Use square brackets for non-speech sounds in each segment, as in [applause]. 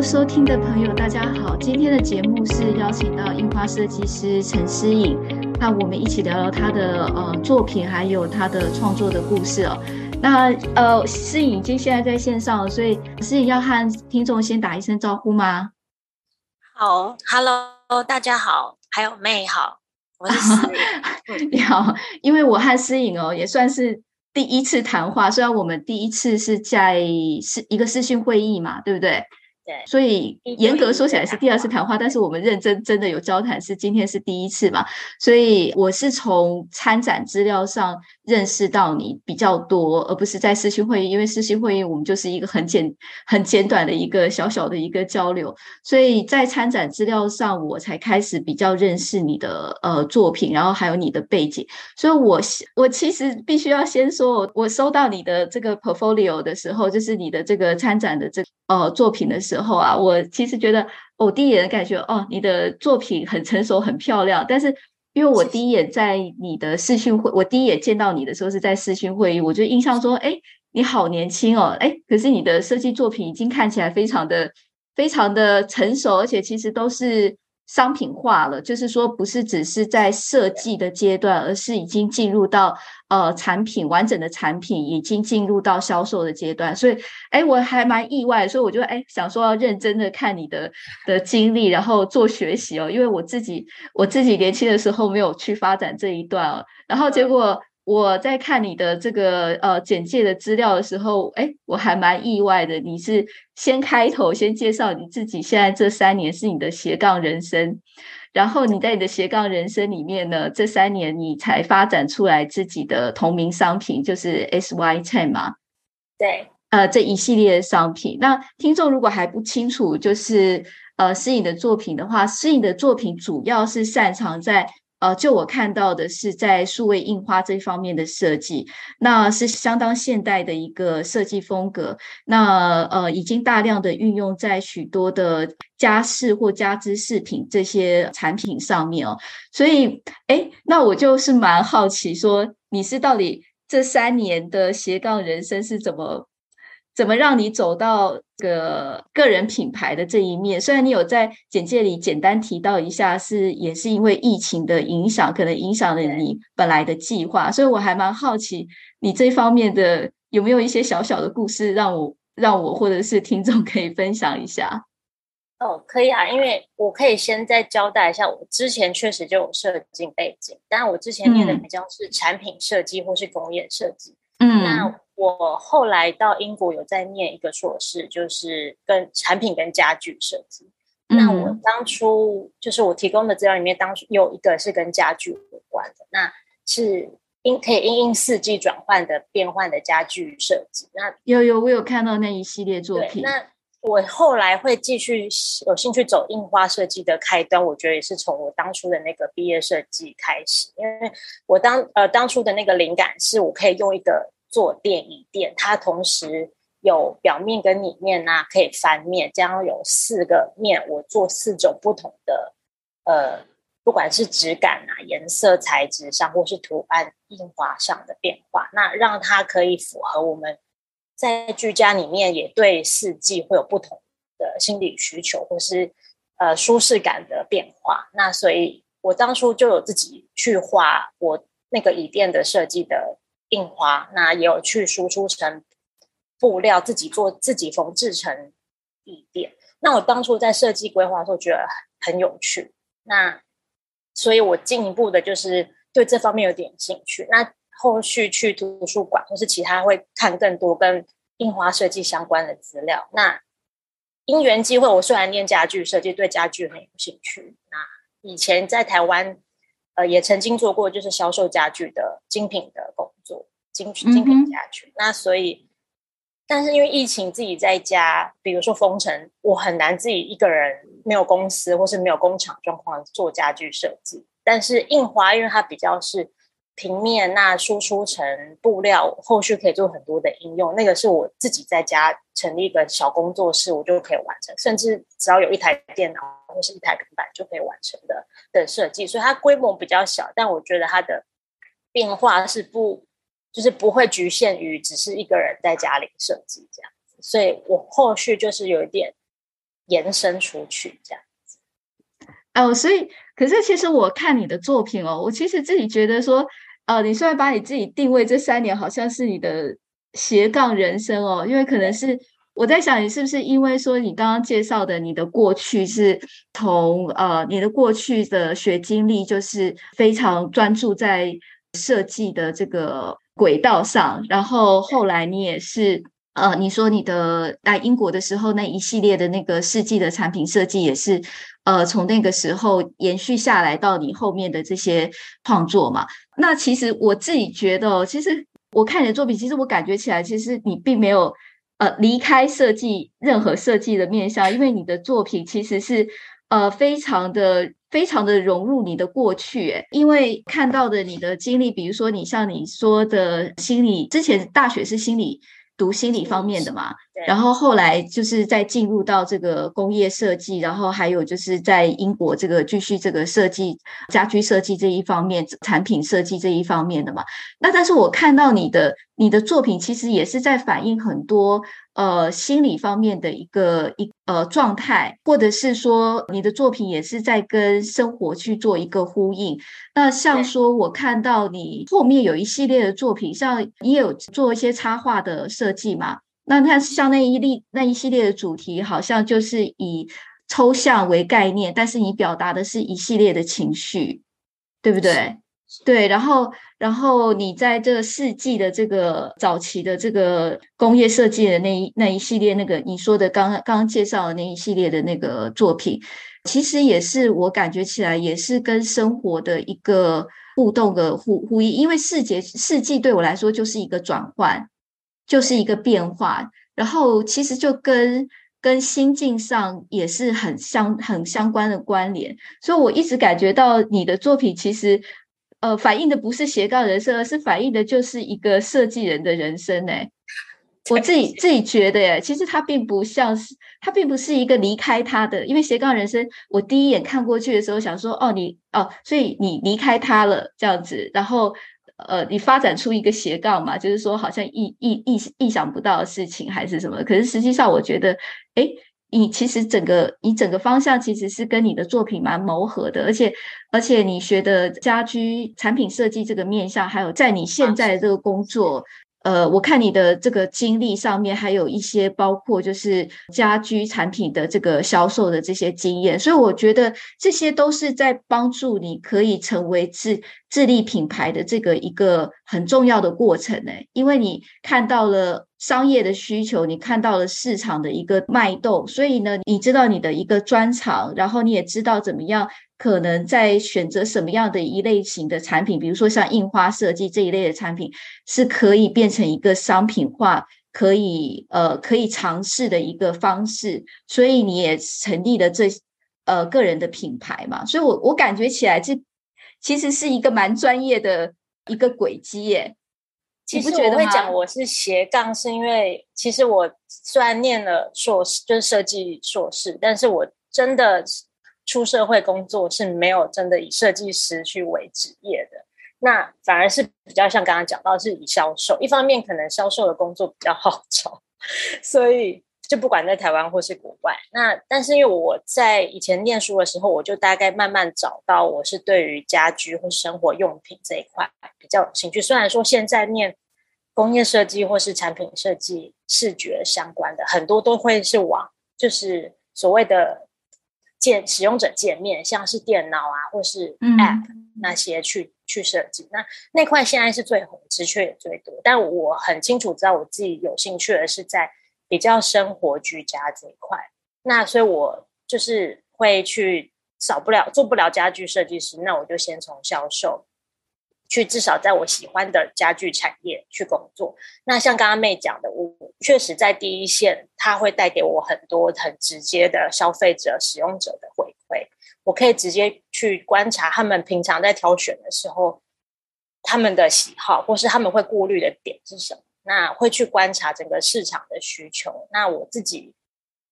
Hello，收听的朋友，大家好。今天的节目是邀请到印花设计师陈思颖，那我们一起聊聊他的呃作品，还有他的创作的故事哦。那呃，诗颖已经现在在线上了，所以思颖要和听众先打一声招呼吗？好，Hello，大家好，还有妹好，我是诗颖。[laughs] 你好，因为我和思颖哦也算是第一次谈话，虽然我们第一次是在是一个视讯会议嘛，对不对？所以严格说起来是第二次谈话，但是我们认真真的有交谈，是今天是第一次嘛？所以我是从参展资料上认识到你比较多，而不是在视讯会议，因为视讯会议我们就是一个很简很简短的一个小小的一个交流，所以在参展资料上我才开始比较认识你的呃作品，然后还有你的背景。所以我我其实必须要先说，我收到你的这个 portfolio 的时候，就是你的这个参展的这个。呃，作品的时候啊，我其实觉得，我第一眼的感觉，哦，你的作品很成熟，很漂亮。但是，因为我第一眼在你的视讯会，我第一眼见到你的时候是在视讯会议，我就印象说，哎，你好年轻哦，哎，可是你的设计作品已经看起来非常的、非常的成熟，而且其实都是。商品化了，就是说不是只是在设计的阶段，而是已经进入到呃产品完整的产品已经进入到销售的阶段，所以哎我还蛮意外，所以我就哎想说要认真的看你的的经历，然后做学习哦，因为我自己我自己年轻的时候没有去发展这一段哦，然后结果。我在看你的这个呃简介的资料的时候，哎，我还蛮意外的。你是先开头先介绍你自己，现在这三年是你的斜杠人生，然后你在你的斜杠人生里面呢，这三年你才发展出来自己的同名商品，就是 SY10 嘛？对，呃，这一系列的商品。那听众如果还不清楚，就是呃，诗颖的作品的话，诗颖的作品主要是擅长在。呃，就我看到的是在数位印花这方面的设计，那是相当现代的一个设计风格。那呃，已经大量的运用在许多的家饰或家居饰品这些产品上面哦。所以，哎，那我就是蛮好奇，说你是到底这三年的斜杠人生是怎么？怎么让你走到个个人品牌的这一面？虽然你有在简介里简单提到一下，是也是因为疫情的影响，可能影响了你本来的计划，所以我还蛮好奇你这方面的有没有一些小小的故事，让我让我或者是听众可以分享一下。哦，可以啊，因为我可以先再交代一下，我之前确实就有设计背景，但我之前念的比较是产品设计或是工业设计。嗯，那。我后来到英国有在念一个硕士，就是跟产品跟家具设计。嗯、那我当初就是我提供的资料里面，当初有一个是跟家具有关的，那是因可以因应四季转换的变换的家具设计。那有有我有看到那一系列作品。那我后来会继续有兴趣走印花设计的开端，我觉得也是从我当初的那个毕业设计开始，因为我当呃当初的那个灵感是我可以用一个。坐垫椅垫，它同时有表面跟里面呐、可以翻面，这样有四个面，我做四种不同的，呃，不管是质感啊、颜色、材质上，或是图案印花上的变化，那让它可以符合我们在居家里面也对四季会有不同的心理需求，或是呃舒适感的变化。那所以我当初就有自己去画我那个椅垫的设计的。印花，那也有去输出成布料，自己做自己缝制成椅垫。那我当初在设计规划的时候觉得很有趣，那所以我进一步的就是对这方面有点兴趣。那后续去图书馆或是其他会看更多跟印花设计相关的资料。那因缘机会，我虽然念家具设计，对家具很有兴趣。那以前在台湾。呃，也曾经做过就是销售家具的精品的工作，精精品家具。嗯、那所以，但是因为疫情自己在家，比如说封城，我很难自己一个人没有公司或是没有工厂状况做家具设计。但是印花，因为它比较是。平面那输出成布料，后续可以做很多的应用。那个是我自己在家成立一个小工作室，我就可以完成。甚至只要有一台电脑或是一台平板就可以完成的的设计。所以它规模比较小，但我觉得它的变化是不就是不会局限于只是一个人在家里设计这样子。所以我后续就是有一点延伸出去这样子。哦，所以可是其实我看你的作品哦，我其实自己觉得说，呃，你虽然把你自己定位这三年好像是你的斜杠人生哦，因为可能是。我在想，你是不是因为说你刚刚介绍的你的过去是从呃你的过去的学经历就是非常专注在设计的这个轨道上，然后后来你也是呃你说你的来英国的时候那一系列的那个世纪的产品设计也是呃从那个时候延续下来到你后面的这些创作嘛？那其实我自己觉得，其实我看你的作品，其实我感觉起来，其实你并没有。呃，离开设计任何设计的面向，因为你的作品其实是呃非常的非常的融入你的过去，因为看到的你的经历，比如说你像你说的心理，之前大学是心理。读心理方面的嘛，然后后来就是再进入到这个工业设计，然后还有就是在英国这个继续这个设计家居设计这一方面，产品设计这一方面的嘛。那但是我看到你的你的作品，其实也是在反映很多。呃，心理方面的一个一呃状态，或者是说你的作品也是在跟生活去做一个呼应。那像说，我看到你后面有一系列的作品，像你有做一些插画的设计嘛？那它像那一例那一系列的主题，好像就是以抽象为概念，但是你表达的是一系列的情绪，对不对？对，然后，然后你在这个世纪的这个早期的这个工业设计的那一那一系列，那个你说的刚刚刚介绍的那一系列的那个作品，其实也是我感觉起来也是跟生活的一个互动的互呼应，因为世节世纪对我来说就是一个转换，就是一个变化，然后其实就跟跟心境上也是很相很相关的关联，所以我一直感觉到你的作品其实。呃，反映的不是斜杠人生，而是反映的就是一个设计人的人生。哎，我自己自己觉得，哎，其实他并不像是，他并不是一个离开他的。因为斜杠人生，我第一眼看过去的时候，想说，哦，你哦，所以你离开他了这样子，然后呃，你发展出一个斜杠嘛，就是说好像意意意意想不到的事情还是什么。可是实际上，我觉得，哎。你其实整个你整个方向其实是跟你的作品蛮谋合的，而且而且你学的家居产品设计这个面向，还有在你现在的这个工作。呃，我看你的这个经历上面还有一些包括就是家居产品的这个销售的这些经验，所以我觉得这些都是在帮助你可以成为自自立品牌的这个一个很重要的过程呢。因为你看到了商业的需求，你看到了市场的一个脉动，所以呢，你知道你的一个专长，然后你也知道怎么样。可能在选择什么样的一类型的产品，比如说像印花设计这一类的产品，是可以变成一个商品化，可以呃可以尝试的一个方式。所以你也成立了这呃个人的品牌嘛？所以我我感觉起来，这其实是一个蛮专业的一个轨迹耶。其实我会讲我是斜杠，是因为其实我虽然念了硕士，就是设计硕士，但是我真的。出社会工作是没有真的以设计师去为职业的，那反而是比较像刚刚讲到是以销售。一方面可能销售的工作比较好找，[laughs] 所以就不管在台湾或是国外。那但是因为我在以前念书的时候，我就大概慢慢找到我是对于家居或生活用品这一块比较有兴趣。虽然说现在念工业设计或是产品设计、视觉相关的很多都会是往就是所谓的。界使用者界面，像是电脑啊，或是 App、嗯、那些去去设计，那那块现在是最红，职缺也最多。但我很清楚知道，我自己有兴趣的是在比较生活居家这一块。那所以，我就是会去少不了做不了家具设计师，那我就先从销售。去至少在我喜欢的家具产业去工作。那像刚刚妹讲的，我确实在第一线，它会带给我很多很直接的消费者、使用者的回馈。我可以直接去观察他们平常在挑选的时候，他们的喜好或是他们会顾虑的点是什么。那会去观察整个市场的需求。那我自己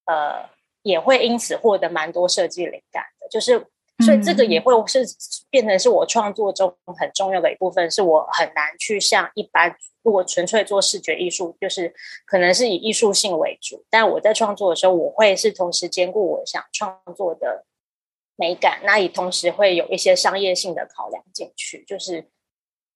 呃也会因此获得蛮多设计灵感的，就是。所以这个也会是变成是我创作中很重要的一部分，是我很难去像一般如果纯粹做视觉艺术，就是可能是以艺术性为主，但我在创作的时候，我会是同时兼顾我想创作的美感，那也同时会有一些商业性的考量进去，就是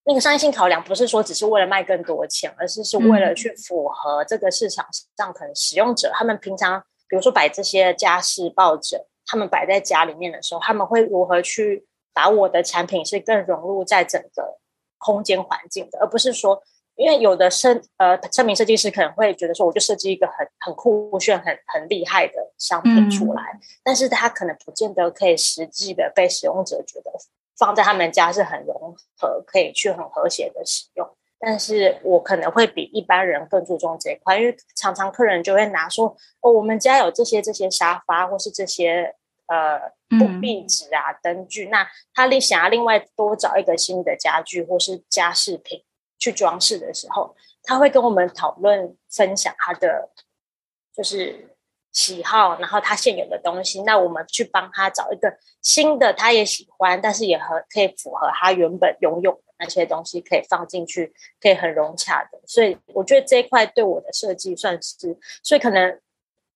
那个商业性考量不是说只是为了卖更多钱，而是是为了去符合这个市场上可能使用者他们平常比如说摆这些家饰抱枕。他们摆在家里面的时候，他们会如何去把我的产品是更融入在整个空间环境的，而不是说，因为有的设呃产品设计师可能会觉得说，我就设计一个很很酷炫、很很厉害的商品出来，嗯、但是他可能不见得可以实际的被使用者觉得放在他们家是很融合，可以去很和谐的使用。但是我可能会比一般人更注重这一块，因为常常客人就会拿说哦，我们家有这些这些沙发，或是这些呃布壁纸啊、灯具，那他另想要另外多找一个新的家具或是家饰品去装饰的时候，他会跟我们讨论分享他的就是喜好，然后他现有的东西，那我们去帮他找一个新的，他也喜欢，但是也和可以符合他原本拥有的。那些东西可以放进去，可以很融洽的，所以我觉得这一块对我的设计算是，所以可能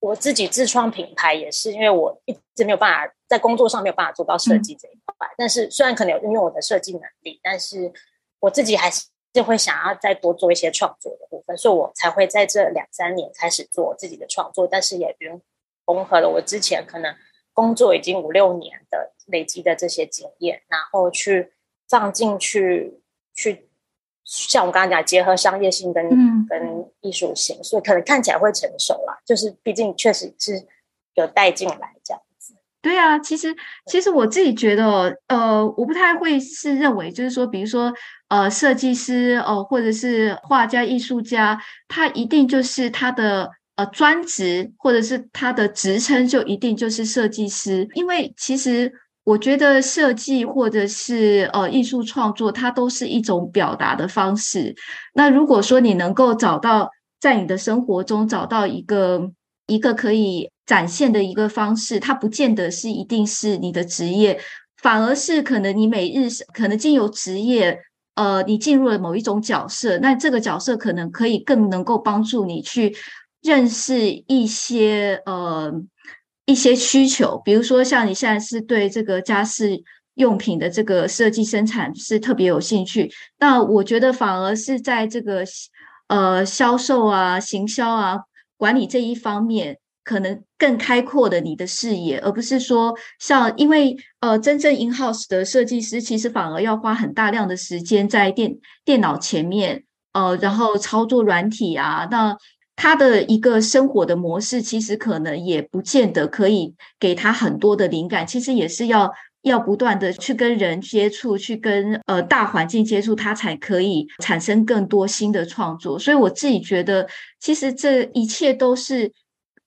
我自己自创品牌也是，因为我一直没有办法在工作上没有办法做到设计这一块，嗯、但是虽然可能有运用我的设计能力，但是我自己还是会想要再多做一些创作的部分，所以我才会在这两三年开始做自己的创作，但是也融融合了我之前可能工作已经五六年的累积的这些经验，然后去。放进去，去像我刚刚讲，结合商业性跟、嗯、跟艺术性，所以可能看起来会成熟啦。就是毕竟确实是有带进来。对啊，其实其实我自己觉得，呃，我不太会是认为，就是说，比如说，呃，设计师哦、或者是画家、艺术家，他一定就是他的呃专职，或者是他的职称就一定就是设计师，因为其实。我觉得设计或者是呃艺术创作，它都是一种表达的方式。那如果说你能够找到在你的生活中找到一个一个可以展现的一个方式，它不见得是一定是你的职业，反而是可能你每日可能经由职业，呃，你进入了某一种角色，那这个角色可能可以更能够帮助你去认识一些呃。一些需求，比如说像你现在是对这个家饰用品的这个设计生产是特别有兴趣，那我觉得反而是在这个呃销售啊、行销啊、管理这一方面，可能更开阔的你的视野，而不是说像因为呃真正 in house 的设计师，其实反而要花很大量的时间在电电脑前面，呃，然后操作软体啊，那。他的一个生活的模式，其实可能也不见得可以给他很多的灵感。其实也是要要不断的去跟人接触，去跟呃大环境接触，他才可以产生更多新的创作。所以我自己觉得，其实这一切都是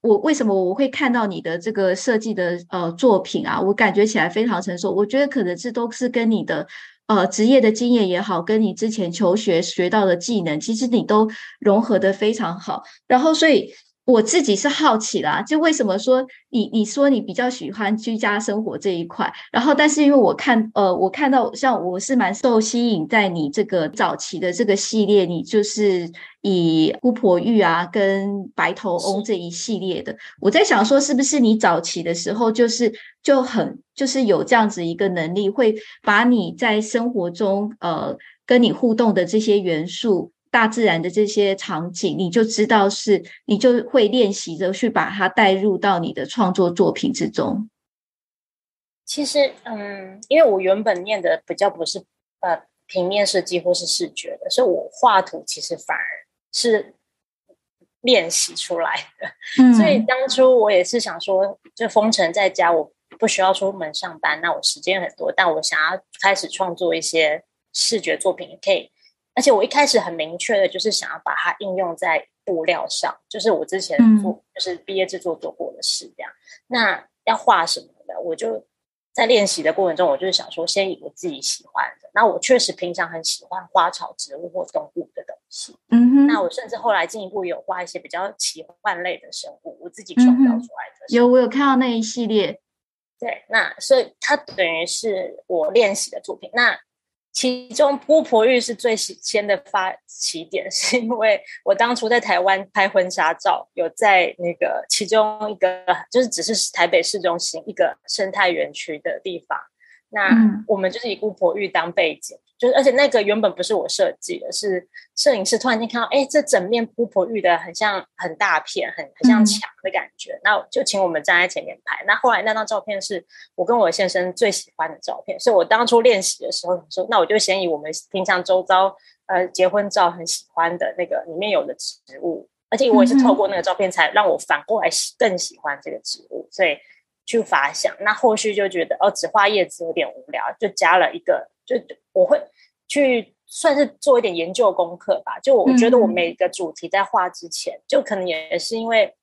我为什么我会看到你的这个设计的呃作品啊，我感觉起来非常成熟。我觉得可能这都是跟你的。呃，职业的经验也好，跟你之前求学学到的技能，其实你都融合的非常好。然后，所以。我自己是好奇啦，就为什么说你你说你比较喜欢居家生活这一块，然后但是因为我看呃我看到像我是蛮受吸引在你这个早期的这个系列，你就是以姑婆玉啊跟白头翁这一系列的，我在想说是不是你早期的时候就是就很就是有这样子一个能力，会把你在生活中呃跟你互动的这些元素。大自然的这些场景，你就知道是，你就会练习着去把它带入到你的创作作品之中。其实，嗯，因为我原本念的比较不是呃平面设计或是视觉的，所以我画图其实反而是练习出来的。嗯。所以当初我也是想说，就封城在家，我不需要出门上班，那我时间很多，但我想要开始创作一些视觉作品，也可以。而且我一开始很明确的，就是想要把它应用在布料上，就是我之前做，嗯、就是毕业制作做过的事这样。那要画什么的，我就在练习的过程中，我就是想说，先以我自己喜欢的。那我确实平常很喜欢花草植物或动物的东西。嗯哼。那我甚至后来进一步有画一些比较奇幻类的生物，我自己创造出来的。有，我有看到那一系列。对，那所以它等于是我练习的作品。那其中姑婆浴是最先的发起点，[laughs] 是因为我当初在台湾拍婚纱照，有在那个其中一个就是只是台北市中心一个生态园区的地方。那我们就是以姑婆浴当背景，就是而且那个原本不是我设计的，是摄影师突然间看到，哎，这整面铺婆玉的很像很大片，很很像墙的感觉，嗯、那就请我们站在前面拍。那后来那张照片是我跟我先生最喜欢的照片，所以我当初练习的时候说，那我就先以我们平常周遭呃结婚照很喜欢的那个里面有的植物，而且我也是透过那个照片才让我反过来更喜欢这个植物，所以。去发想，那后续就觉得哦，只画叶子有点无聊，就加了一个，就我会去算是做一点研究功课吧。就我觉得我每个主题在画之前，嗯、就可能也是因为，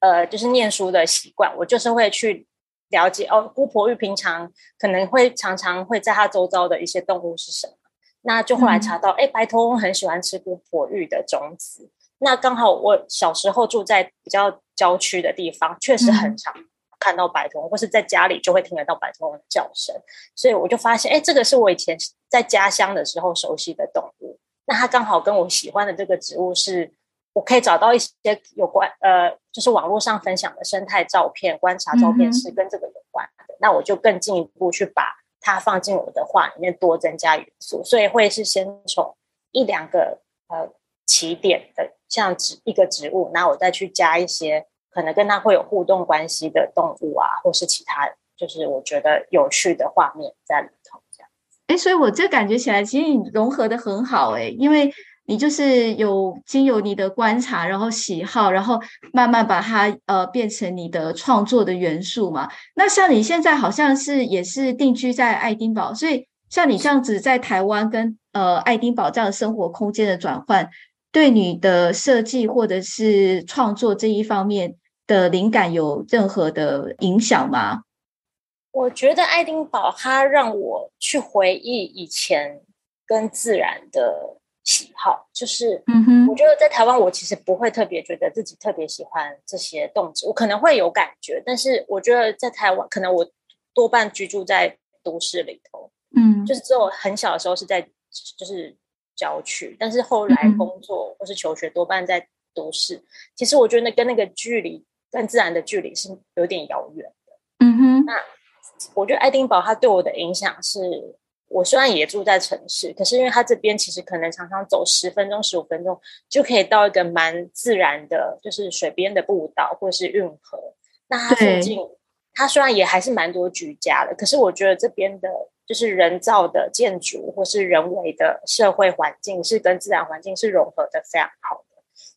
呃，就是念书的习惯，我就是会去了解哦，姑婆芋平常可能会常常会在它周遭的一些动物是什么。那就后来查到，哎、嗯，白头翁很喜欢吃姑婆芋的种子。那刚好我小时候住在比较郊区的地方，确实很常。嗯看到白头翁，或是在家里就会听得到白头翁的叫声，所以我就发现，哎，这个是我以前在家乡的时候熟悉的动物。那它刚好跟我喜欢的这个植物是，我可以找到一些有关，呃，就是网络上分享的生态照片、观察照片是跟这个有关的。嗯、那我就更进一步去把它放进我的画里面，多增加元素。所以会是先从一两个呃起点的，像植一个植物，然后我再去加一些。可能跟它会有互动关系的动物啊，或是其他，就是我觉得有趣的画面在里头，这样子。哎，所以我这感觉起来，其实你融合的很好，哎，因为你就是有经由你的观察，然后喜好，然后慢慢把它呃变成你的创作的元素嘛。那像你现在好像是也是定居在爱丁堡，所以像你这样子在台湾跟呃爱丁堡这样生活空间的转换，对你的设计或者是创作这一方面。的灵感有任何的影响吗？我觉得爱丁堡它让我去回忆以前跟自然的喜好，就是，嗯哼，我觉得在台湾我其实不会特别觉得自己特别喜欢这些动植物，我可能会有感觉，但是我觉得在台湾，可能我多半居住在都市里头，嗯，就是只有很小的时候是在就是郊区，但是后来工作或是求学多半在都市，其实我觉得那跟那个距离。跟自然的距离是有点遥远的。嗯哼，那我觉得爱丁堡它对我的影响是，我虽然也住在城市，可是因为它这边其实可能常常走十分钟、十五分钟就可以到一个蛮自然的，就是水边的步道或是运河。那它附近，它虽然也还是蛮多居家的，可是我觉得这边的就是人造的建筑或是人为的社会环境是跟自然环境是融合的非常好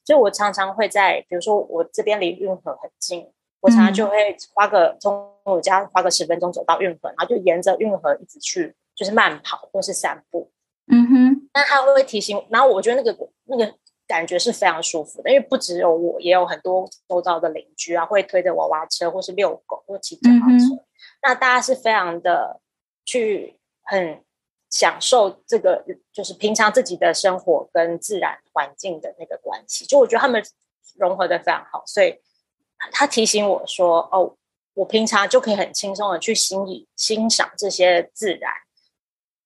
的。所以，我常常会在，比如说我这边离运河很近，我常常就会花个从我家花个十分钟走到运河，然后就沿着运河一直去，就是慢跑或是散步。嗯哼，那他会提醒，然后我觉得那个那个感觉是非常舒服的，因为不只有我，也有很多周遭的邻居啊，会推着娃娃车或是遛狗或骑脚踏车，嗯、那大家是非常的去很。享受这个就是平常自己的生活跟自然环境的那个关系，就我觉得他们融合的非常好，所以他提醒我说：“哦，我平常就可以很轻松的去欣赏欣赏这些自然，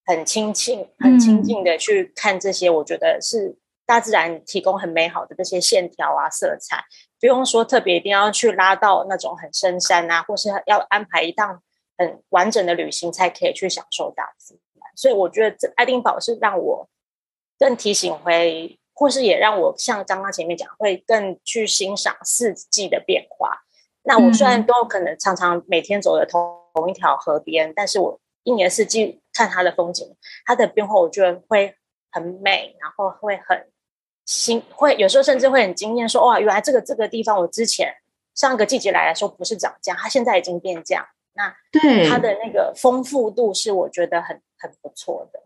很亲近、很亲近的去看这些，我觉得是大自然提供很美好的这些线条啊、色彩，不用说特别一定要去拉到那种很深山啊，或是要安排一趟很完整的旅行才可以去享受大自然。”所以我觉得这爱丁堡是让我更提醒回，或是也让我像刚刚前面讲，会更去欣赏四季的变化。那我虽然都可能常常每天走的同同一条河边，但是我一年四季看它的风景，它的变化，我觉得会很美，然后会很新，会有时候甚至会很惊艳，说哇，原来这个这个地方我之前上个季节来的时候不是长这样，它现在已经变这样。那对它的那个丰富度是我觉得很很不错的。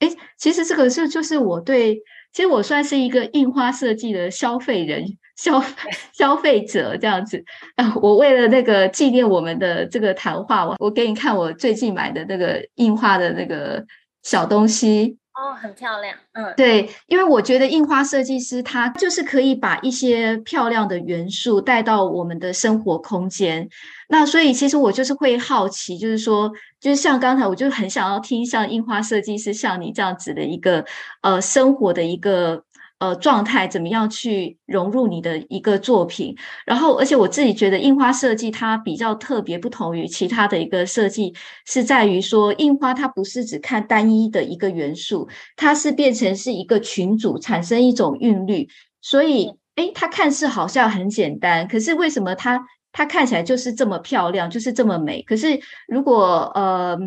哎，其实这个是就是我对，其实我算是一个印花设计的消费人，消 [laughs] 消费者这样子。啊，[laughs] 我为了那个纪念我们的这个谈话，我我给你看我最近买的那个印花的那个小东西。哦，很漂亮。嗯，对，因为我觉得印花设计师他就是可以把一些漂亮的元素带到我们的生活空间。那所以其实我就是会好奇，就是说，就是像刚才我就很想要听像印花设计师像你这样子的一个呃生活的一个。呃，状态怎么样去融入你的一个作品？然后，而且我自己觉得印花设计它比较特别，不同于其他的一个设计，是在于说印花它不是只看单一的一个元素，它是变成是一个群组，产生一种韵律。所以，诶，它看似好像很简单，可是为什么它它看起来就是这么漂亮，就是这么美？可是如果呃。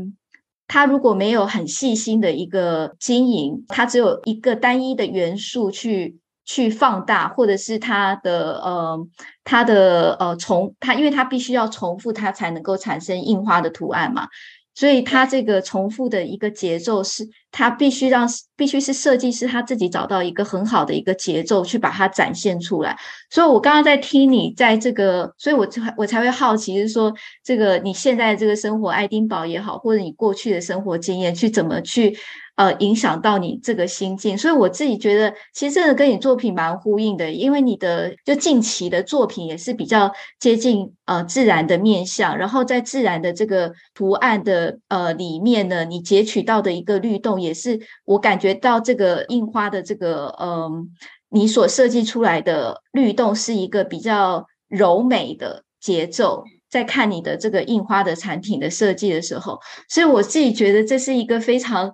它如果没有很细心的一个经营，它只有一个单一的元素去去放大，或者是它的呃它的呃重它，因为它必须要重复，它才能够产生印花的图案嘛。所以它这个重复的一个节奏是，它必须让必须是设计师他自己找到一个很好的一个节奏去把它展现出来。所以我刚刚在听你在这个，所以我才我才会好奇，是说这个你现在这个生活爱丁堡也好，或者你过去的生活经验，去怎么去。呃，影响到你这个心境，所以我自己觉得，其实这个跟你作品蛮呼应的，因为你的就近期的作品也是比较接近呃自然的面向，然后在自然的这个图案的呃里面呢，你截取到的一个律动，也是我感觉到这个印花的这个嗯、呃，你所设计出来的律动是一个比较柔美的节奏，在看你的这个印花的产品的设计的时候，所以我自己觉得这是一个非常。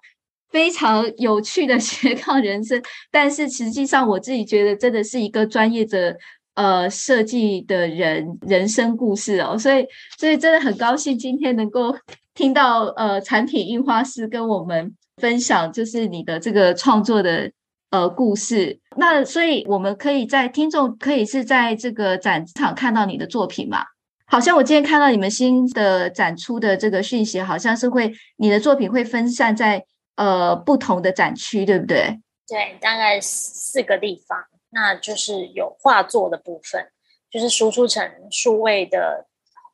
非常有趣的斜杠人生，但是实际上我自己觉得真的是一个专业的呃设计的人人生故事哦，所以所以真的很高兴今天能够听到呃产品印花师跟我们分享，就是你的这个创作的呃故事。那所以我们可以在听众可以是在这个展场看到你的作品嘛？好像我今天看到你们新的展出的这个讯息，好像是会你的作品会分散在。呃，不同的展区，对不对？对，大概四个地方，那就是有画作的部分，就是输出成数位的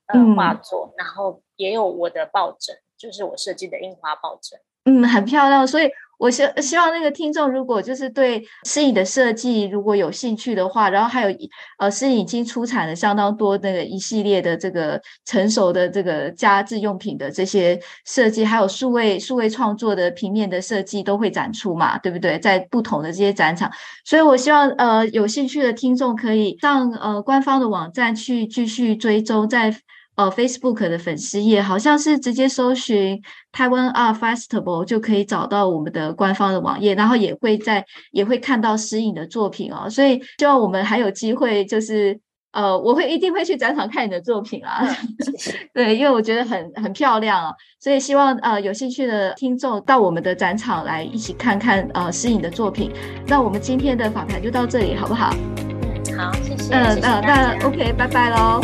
呃画作，嗯，然后也有我的抱枕，就是我设计的印花抱枕，嗯，很漂亮，所以。我希希望那个听众，如果就是对诗颖的设计如果有兴趣的话，然后还有呃诗颖已经出产了相当多那个一系列的这个成熟的这个家制用品的这些设计，还有数位数位创作的平面的设计都会展出嘛，对不对？在不同的这些展场，所以我希望呃有兴趣的听众可以上呃官方的网站去继续追踪在。呃，Facebook 的粉丝页好像是直接搜寻台湾 Art Festival 就可以找到我们的官方的网页，然后也会在也会看到诗颖的作品哦。所以希望我们还有机会，就是呃，我会一定会去展场看你的作品啊。[laughs] 对，因为我觉得很很漂亮哦。所以希望呃有兴趣的听众到我们的展场来一起看看呃诗颖的作品。那我们今天的访谈就到这里，好不好？嗯，好，谢谢。嗯，那那 OK，拜拜喽。